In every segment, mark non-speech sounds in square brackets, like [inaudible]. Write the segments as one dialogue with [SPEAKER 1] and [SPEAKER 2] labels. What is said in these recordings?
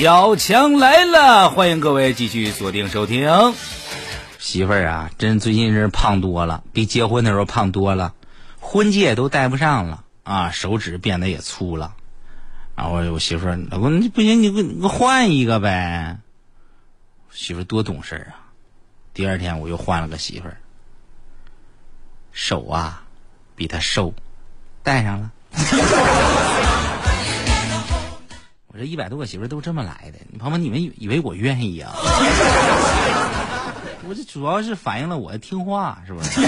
[SPEAKER 1] 小强来了，欢迎各位继续锁定收听。
[SPEAKER 2] 媳妇儿啊，真最近是胖多了，比结婚的时候胖多了，婚戒都戴不上了啊，手指变得也粗了。然后我媳妇儿，老公，你不行，你给你换一个呗。媳妇儿多懂事啊！第二天我又换了个媳妇儿，手啊比他瘦，戴上了。这一百多个媳妇都这么来的，你朋友们，你们以为我愿意啊？[laughs] 我这主要是反映了我听话，是不是？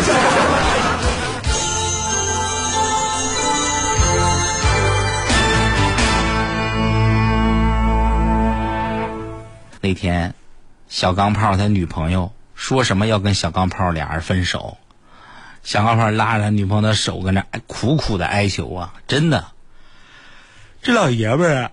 [SPEAKER 2] 那天，小钢炮他女朋友说什么要跟小钢炮俩人分手，小钢炮拉着他女朋友的手，跟那苦苦的哀求啊！真的，这老爷们儿，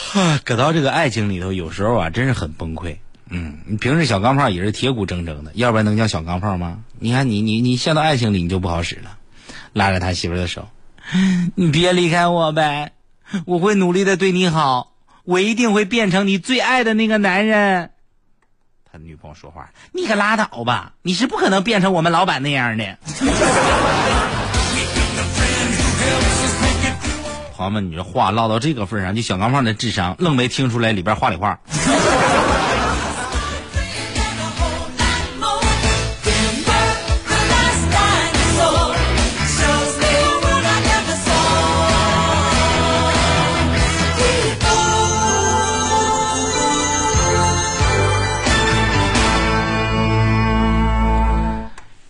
[SPEAKER 2] [laughs] 搁到这个爱情里头，有时候啊，真是很崩溃。嗯，你平时小钢炮也是铁骨铮铮的，要不然能叫小钢炮吗？你看你你你陷到爱情里，你就不好使了。拉着他媳妇的手，[laughs] 你别离开我呗，我会努力的对你好。我一定会变成你最爱的那个男人。他女朋友说话：“你可拉倒吧，你是不可能变成我们老板那样的。”朋友们，你这话唠到这个份上，就小钢炮的智商愣没听出来里边话里话。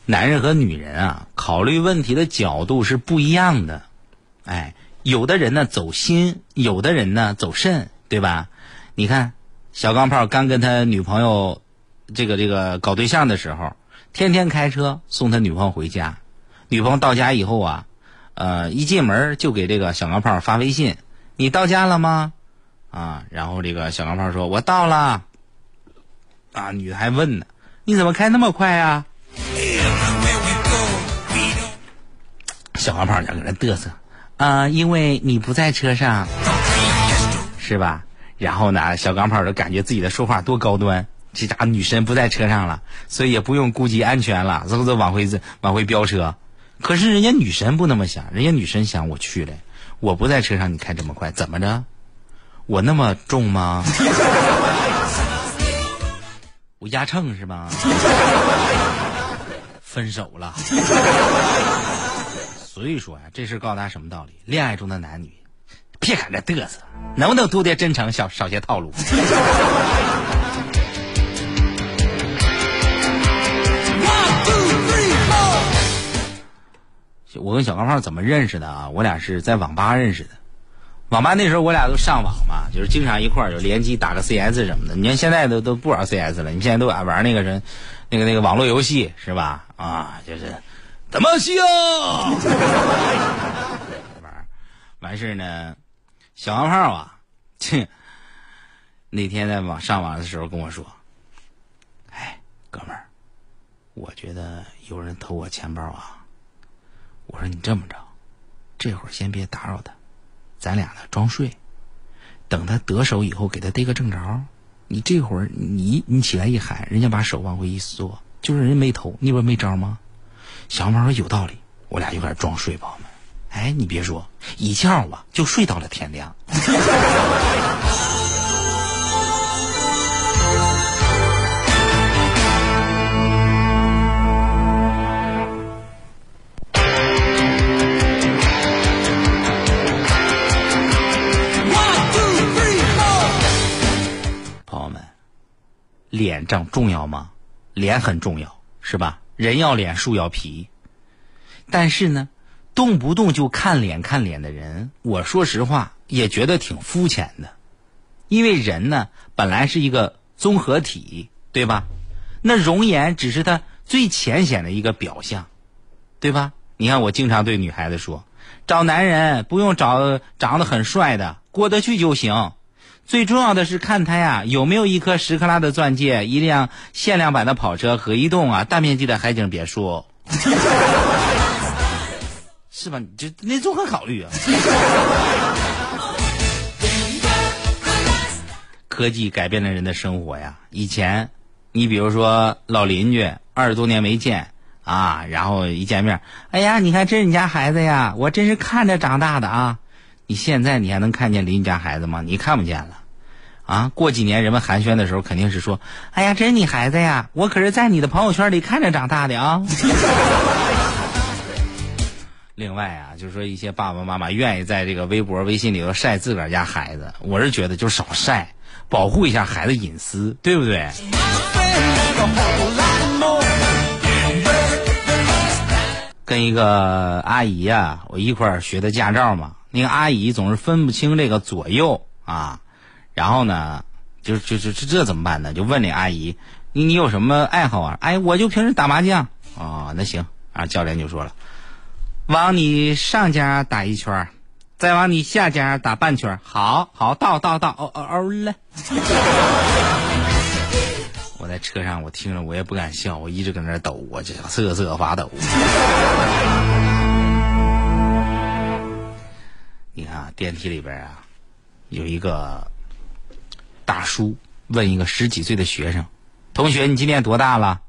[SPEAKER 2] 男人和女人啊，考虑问题的角度是不一样的。哎，有的人呢走心，有的人呢走肾，对吧？你看，小钢炮刚跟他女朋友这个这个搞对象的时候，天天开车送他女朋友回家。女朋友到家以后啊，呃，一进门就给这个小钢炮发微信：“你到家了吗？”啊，然后这个小钢炮说：“我到了。”啊，女的还问呢：“你怎么开那么快呀？”小钢炮两个人嘚瑟，啊，因为你不在车上，是吧？然后呢，小钢炮就感觉自己的说话多高端，这家女神不在车上了，所以也不用顾及安全了，嗖嗖往回往回飙车。可是人家女神不那么想，人家女神想我去了，我不在车上，你开这么快，怎么着？我那么重吗？[laughs] 我压秤是吧？[laughs] 分手了。所以说呀，这事告诉大家什么道理？恋爱中的男女，别搁这嘚瑟，能不能多点真诚，少少些套路？我跟小钢炮怎么认识的啊？我俩是在网吧认识的。网吧那时候我俩都上网嘛，就是经常一块儿就联机打个 CS 什么的。你看现在都都不玩 CS 了，你现在都爱玩那个人，那个那个网络游戏是吧？啊，就是。怎么笑？玩 [laughs] 完事呢，小钢炮啊，[laughs] 切！那天在网上网的时候跟我说：“哎，哥们儿，我觉得有人偷我钱包啊。”我说：“你这么着，这会儿先别打扰他，咱俩呢装睡，等他得手以后给他逮个正着。你这会儿你你起来一喊，人家把手往回一缩，就是人没偷，你不没招吗？”小猫说有道理，我俩就开始装睡，朋友们。哎，你别说，一觉吧就睡到了天亮。[laughs] 朋友们，脸长重要吗？脸很重要，是吧？人要脸，树要皮，但是呢，动不动就看脸看脸的人，我说实话也觉得挺肤浅的，因为人呢本来是一个综合体，对吧？那容颜只是他最浅显的一个表象，对吧？你看我经常对女孩子说，找男人不用找长得很帅的，过得去就行。最重要的是看他呀有没有一颗十克拉的钻戒，一辆限量版的跑车和一栋啊大面积的海景别墅，[laughs] 是吧？你这那综合考虑啊。科技改变了人的生活呀。以前，你比如说老邻居，二十多年没见啊，然后一见面，哎呀，你看这是你家孩子呀，我真是看着长大的啊。你现在你还能看见邻居家孩子吗？你看不见了。啊，过几年人们寒暄的时候，肯定是说：“哎呀，这是你孩子呀，我可是在你的朋友圈里看着长大的啊。[laughs] ”另外啊，就是说一些爸爸妈妈愿意在这个微博、微信里头晒自个儿家孩子，我是觉得就少晒，保护一下孩子隐私，对不对？跟一个阿姨呀，我一块儿学的驾照嘛，那个阿姨总是分不清这个左右啊。然后呢，就就就这这怎么办呢？就问那阿姨，你你有什么爱好啊？哎，我就平时打麻将。哦，那行。啊，教练就说了，往你上家打一圈再往你下家打半圈好好，到到到，哦哦哦了。[laughs] 我在车上，我听着我也不敢笑，我一直搁那抖，我就瑟瑟发抖。你看啊，电梯里边啊，有一个。大叔问一个十几岁的学生：“同学，你今年多大了？”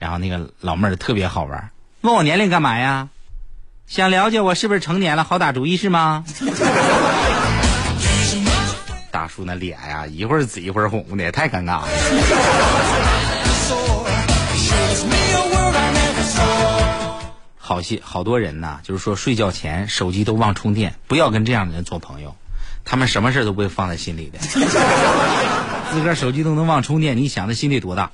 [SPEAKER 2] 然后那个老妹儿特别好玩，问我年龄干嘛呀？想了解我是不是成年了，好打主意是吗？[laughs] 大叔那脸呀，一会儿紫一会儿红的，太尴尬了。[laughs] 好些好多人呐，就是说睡觉前手机都忘充电，不要跟这样的人做朋友。他们什么事都不会放在心里的，[laughs] 自个儿手机都能忘充电，你想他心里多大？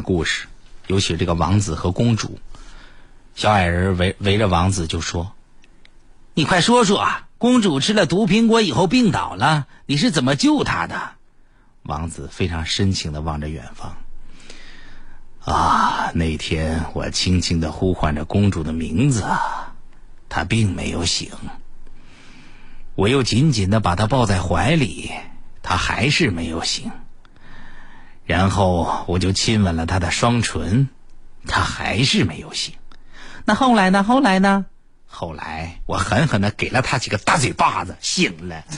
[SPEAKER 2] 故事，尤其这个王子和公主，小矮人围围着王子就说：“你快说说，公主吃了毒苹果以后病倒了，你是怎么救她的？”王子非常深情的望着远方。啊，那天我轻轻的呼唤着公主的名字，她并没有醒。我又紧紧的把她抱在怀里，她还是没有醒。然后我就亲吻了他的双唇，他还是没有醒。那后来呢？后来呢？后来我狠狠的给了他几个大嘴巴子，醒了。[laughs]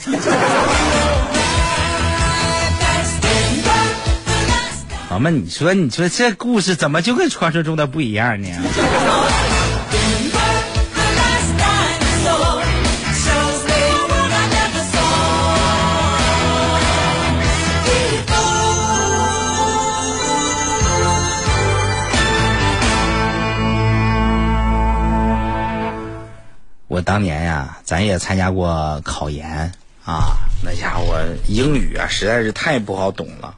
[SPEAKER 2] 老妹，你说，你说这故事怎么就跟传说中的不一样呢？当年呀，咱也参加过考研啊，那家伙英语啊实在是太不好懂了，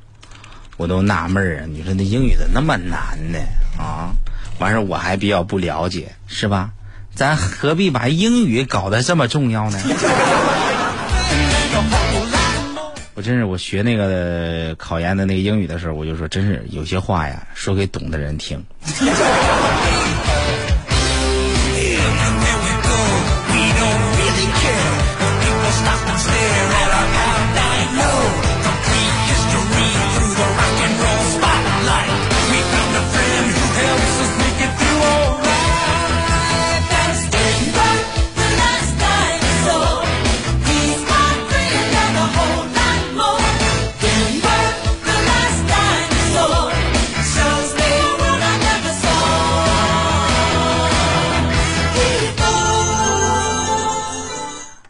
[SPEAKER 2] 我都纳闷儿啊，你说那英语怎那么难呢？啊，完事儿我还比较不了解，是吧？咱何必把英语搞得这么重要呢？[laughs] 我真是我学那个考研的那个英语的时候，我就说，真是有些话呀，说给懂的人听。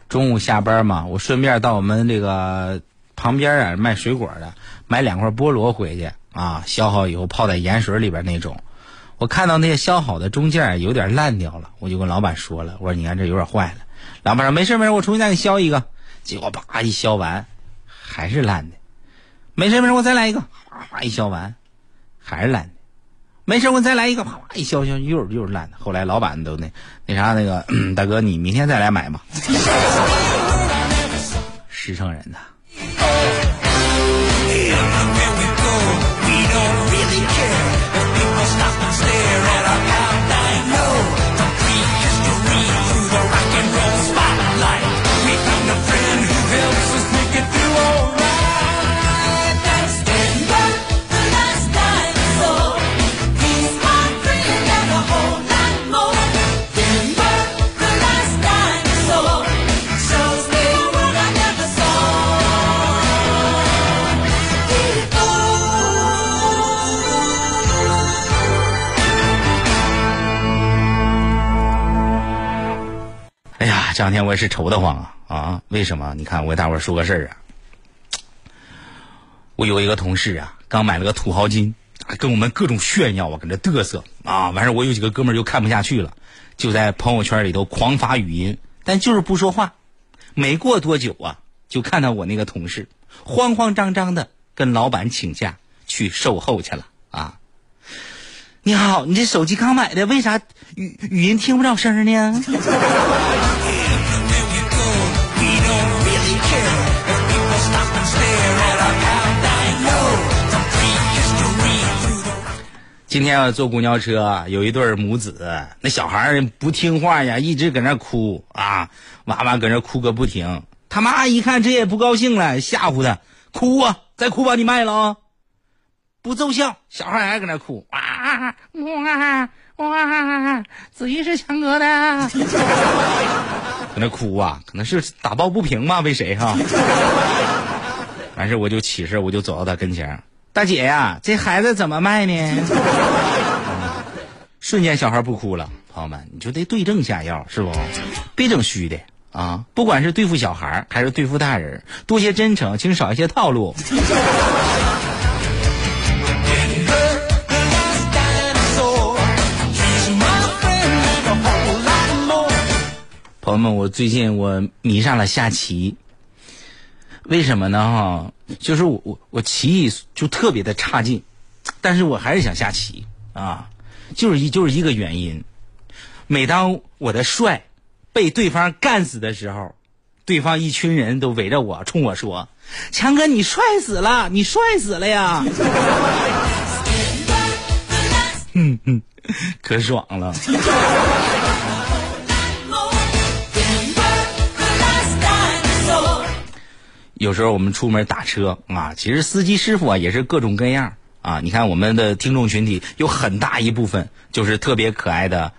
[SPEAKER 2] 中午下班嘛，我顺便到我们这个旁边啊卖水果的，买两块菠萝回去啊，削好以后泡在盐水里边那种。我看到那些削好的中间有点烂掉了，我就跟老板说了，我说你看这有点坏了。老板说没事没事，我重新再给你削一个。结果叭一削完，还是烂的。没事没事，我再来一个。哗哗一削完，还是烂的。没事，我再来一个。啪啪一削削，又是又是烂的。后来老板都那那啥那个 [clears throat] 大哥，你明天再来买吧。[laughs] 实诚人呐。哎这两天我也是愁得慌啊啊！为什么？你看，我给大伙儿说个事儿啊。我有一个同事啊，刚买了个土豪金，跟我们各种炫耀啊，搁那嘚瑟啊。完事我有几个哥们儿就看不下去了，就在朋友圈里头狂发语音，但就是不说话。没过多久啊，就看到我那个同事慌慌张张的跟老板请假去售后去了啊。你好，你这手机刚买的，为啥语语音听不着声呢？今天我坐公交车，有一对母子，那小孩不听话呀，一直搁那哭啊，娃娃搁那哭个不停。他妈一看这也不高兴了，吓唬他，哭啊，再哭把你卖了啊！不奏效，小孩还搁那哭啊哇哇，子怡是强哥的，搁那哭啊，可能是打抱不平吧，为谁哈？完事我就起身，我就走到他跟前大姐呀，这孩子怎么卖呢？[laughs] 瞬间小孩不哭了，朋友们，你就得对症下药，是不？别整虚的啊！不管是对付小孩还是对付大人，多些真诚，请少一些套路。[laughs] 朋友们，我最近我迷上了下棋，为什么呢？哈，就是我我我棋艺就特别的差劲，但是我还是想下棋啊，就是一就是一个原因。每当我的帅被对方干死的时候，对方一群人都围着我，冲我说：“强哥，你帅死了，你帅死了呀！[laughs] ”嗯嗯，可爽了。[laughs] 有时候我们出门打车啊，其实司机师傅啊也是各种各样啊。你看我们的听众群体有很大一部分就是特别可爱的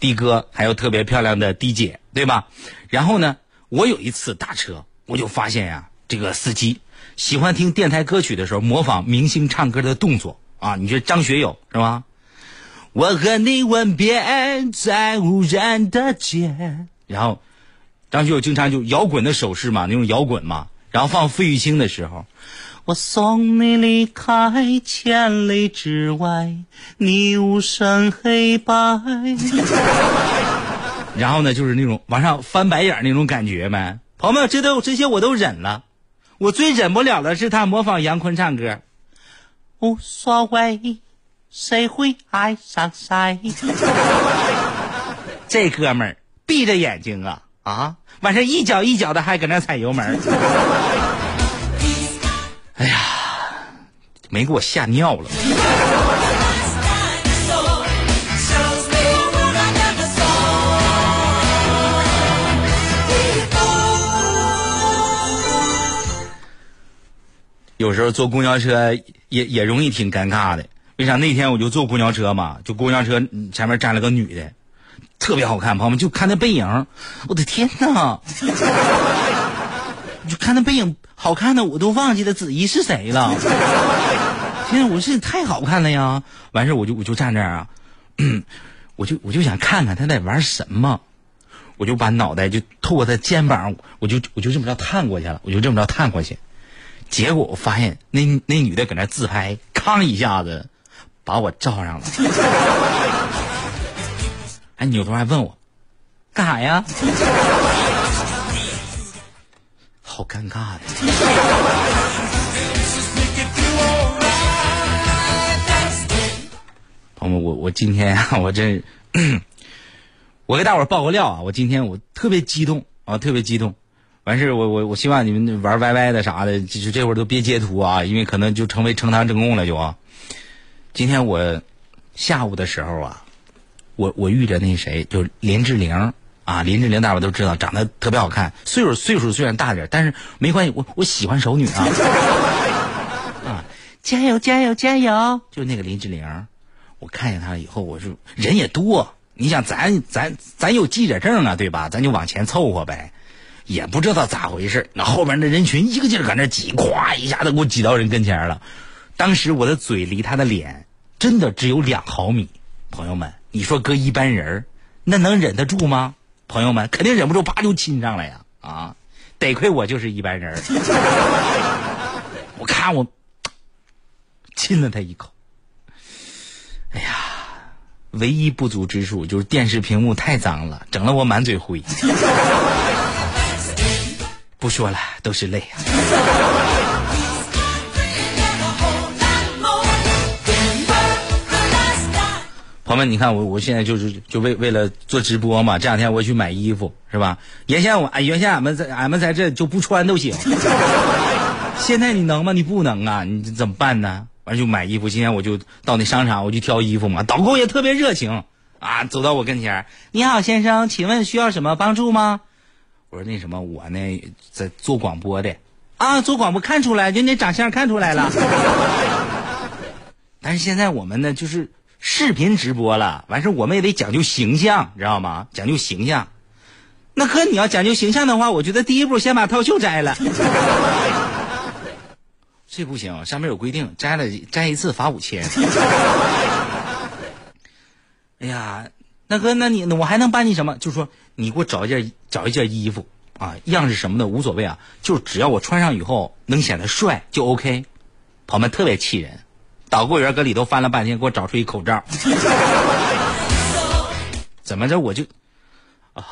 [SPEAKER 2] 的哥，还有特别漂亮的的姐，对吧？然后呢，我有一次打车，我就发现呀，这个司机喜欢听电台歌曲的时候模仿明星唱歌的动作啊。你说张学友是吧？我和你吻别在无人的街，然后张学友经常就摇滚的手势嘛，那种摇滚嘛。然后放费玉清的时候，我送你离开千里之外，你无声黑白。[laughs] 然后呢，就是那种往上翻白眼那种感觉呗。朋友们，这都这些我都忍了，我最忍不了的是他模仿杨坤唱歌。无所谓，谁会爱上谁？[laughs] 这哥们儿闭着眼睛啊啊！晚上一脚一脚的还搁那踩油门，[laughs] 哎呀，没给我吓尿了。有时候坐公交车也也容易挺尴尬的，为啥？那天我就坐公交车嘛，就公交车前面站了个女的。特别好看，朋友们 [laughs] 就看那背影，我的天哪！就看那背影好看的，我都忘记了子怡是谁了。天，我是太好看了呀！完事我就我就站这儿啊，[clears throat] 我就我就想看看他在玩什么，我就把脑袋就透过他肩膀，我就我就这么着探过去了，我就这么着探过去，结果我发现那那女的搁那自拍，康一下子把我照上了。还扭头还问我，干啥呀？[laughs] 好尴尬呀！朋友们，我我今天啊，我这，我给大伙儿爆个料啊！我今天我特别激动啊，特别激动。完事我我我希望你们玩 YY 的啥的，就是这会儿都别截图啊，因为可能就成为呈堂证供了就啊。今天我下午的时候啊，我我遇着那谁，就是林志玲啊，林志玲大伙都知道，长得特别好看，岁数岁数虽然大点，但是没关系，我我喜欢熟女啊。[laughs] 啊，加油加油加油！就那个林志玲，我看见她了以后，我就人也多，你想咱咱咱有记者证啊，对吧？咱就往前凑合呗。也不知道咋回事，那后边那人群一个劲儿搁那挤，咵一下子给我挤到人跟前了。当时我的嘴离他的脸真的只有两毫米。朋友们，你说搁一般人那能忍得住吗？朋友们，肯定忍不住，啪就亲上了呀！啊，得亏我就是一般人我看我亲了他一口。哎呀，唯一不足之处就是电视屏幕太脏了，整了我满嘴灰。不说了，都是泪啊！朋友们，你看我，我现在就是就为为了做直播嘛。这两天我去买衣服，是吧？原先我原先俺们在俺们在这就不穿都行。现在你能吗？你不能啊！你怎么办呢？完就买衣服。今天我就到那商场，我去挑衣服嘛。导购也特别热情啊，走到我跟前你好，先生，请问需要什么帮助吗？我说那什么，我呢在做广播的，啊，做广播看出来，就你长相看出来了。[laughs] 但是现在我们呢就是视频直播了，完事我们也得讲究形象，知道吗？讲究形象。那哥，你要讲究形象的话，我觉得第一步先把套袖摘了。[laughs] 这不行，上面有规定，摘了摘一次罚五千。[laughs] 哎呀。那哥，那你我还能帮你什么？就说，你给我找一件找一件衣服啊，样式什么的无所谓啊，就只要我穿上以后能显得帅就 OK。朋友们特别气人，导购员搁里头翻了半天，给我找出一口罩。[laughs] 怎么着我就啊？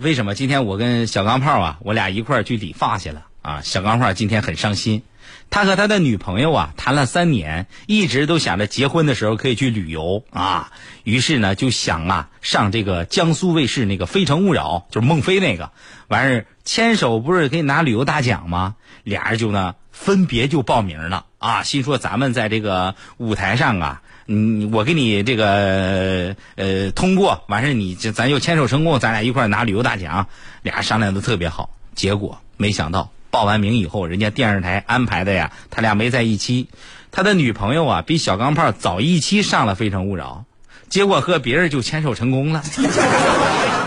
[SPEAKER 2] 为什么今天我跟小钢炮啊，我俩一块儿去理发去了啊？小钢炮今天很伤心，他和他的女朋友啊谈了三年，一直都想着结婚的时候可以去旅游啊。于是呢，就想啊上这个江苏卫视那个《非诚勿扰》，就是孟非那个完事儿，牵手不是可以拿旅游大奖吗？俩人就呢分别就报名了啊，心说咱们在这个舞台上啊。嗯，我给你这个呃通过，完事你咱就牵手成功，咱俩一块拿旅游大奖，俩商量的特别好。结果没想到报完名以后，人家电视台安排的呀，他俩没在一期。他的女朋友啊，比小钢炮早一期上了《非诚勿扰》，结果和别人就牵手成功了。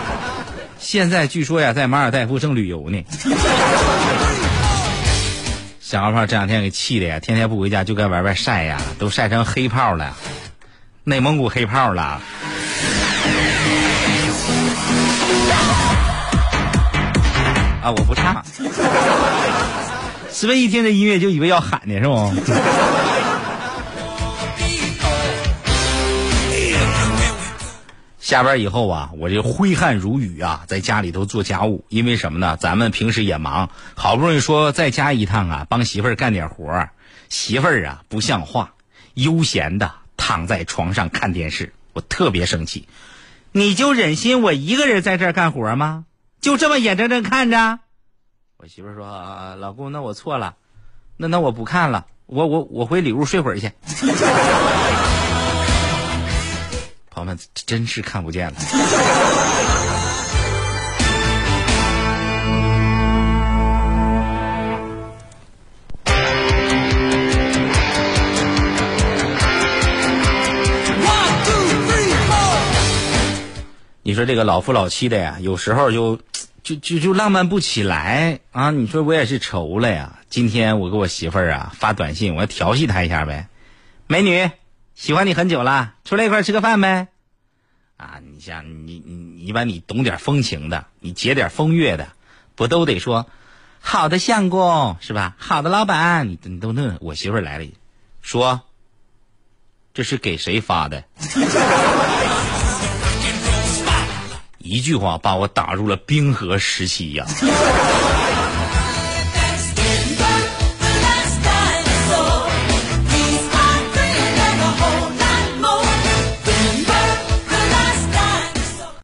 [SPEAKER 2] [laughs] 现在据说呀，在马尔代夫正旅游呢。小钢炮这两天给气的呀，天天不回家就该外边晒呀，都晒成黑炮了，内蒙古黑炮了。啊，我不唱。[laughs] 思维一听这音乐就以为要喊呢，是不？[laughs] 下班以后啊，我这挥汗如雨啊，在家里头做家务。因为什么呢？咱们平时也忙，好不容易说在家一趟啊，帮媳妇儿干点活儿。媳妇儿啊，不像话，悠闲的躺在床上看电视。我特别生气，你就忍心我一个人在这儿干活吗？就这么眼睁睁看着？我媳妇儿说：“老公，那我错了，那那我不看了，我我我回里屋睡会儿去。[laughs] ”朋友们真是看不见了。你说这个老夫老妻的呀，有时候就就就就浪漫不起来啊！你说我也是愁了呀。今天我给我媳妇儿啊发短信，我要调戏她一下呗，美女。喜欢你很久了，出来一块吃个饭呗？啊，你像你你你把你懂点风情的，你结点风月的，不都得说好的相公是吧？好的老板，你你都那我媳妇儿来了，说这是给谁发的？[laughs] 一句话把我打入了冰河时期呀！[laughs]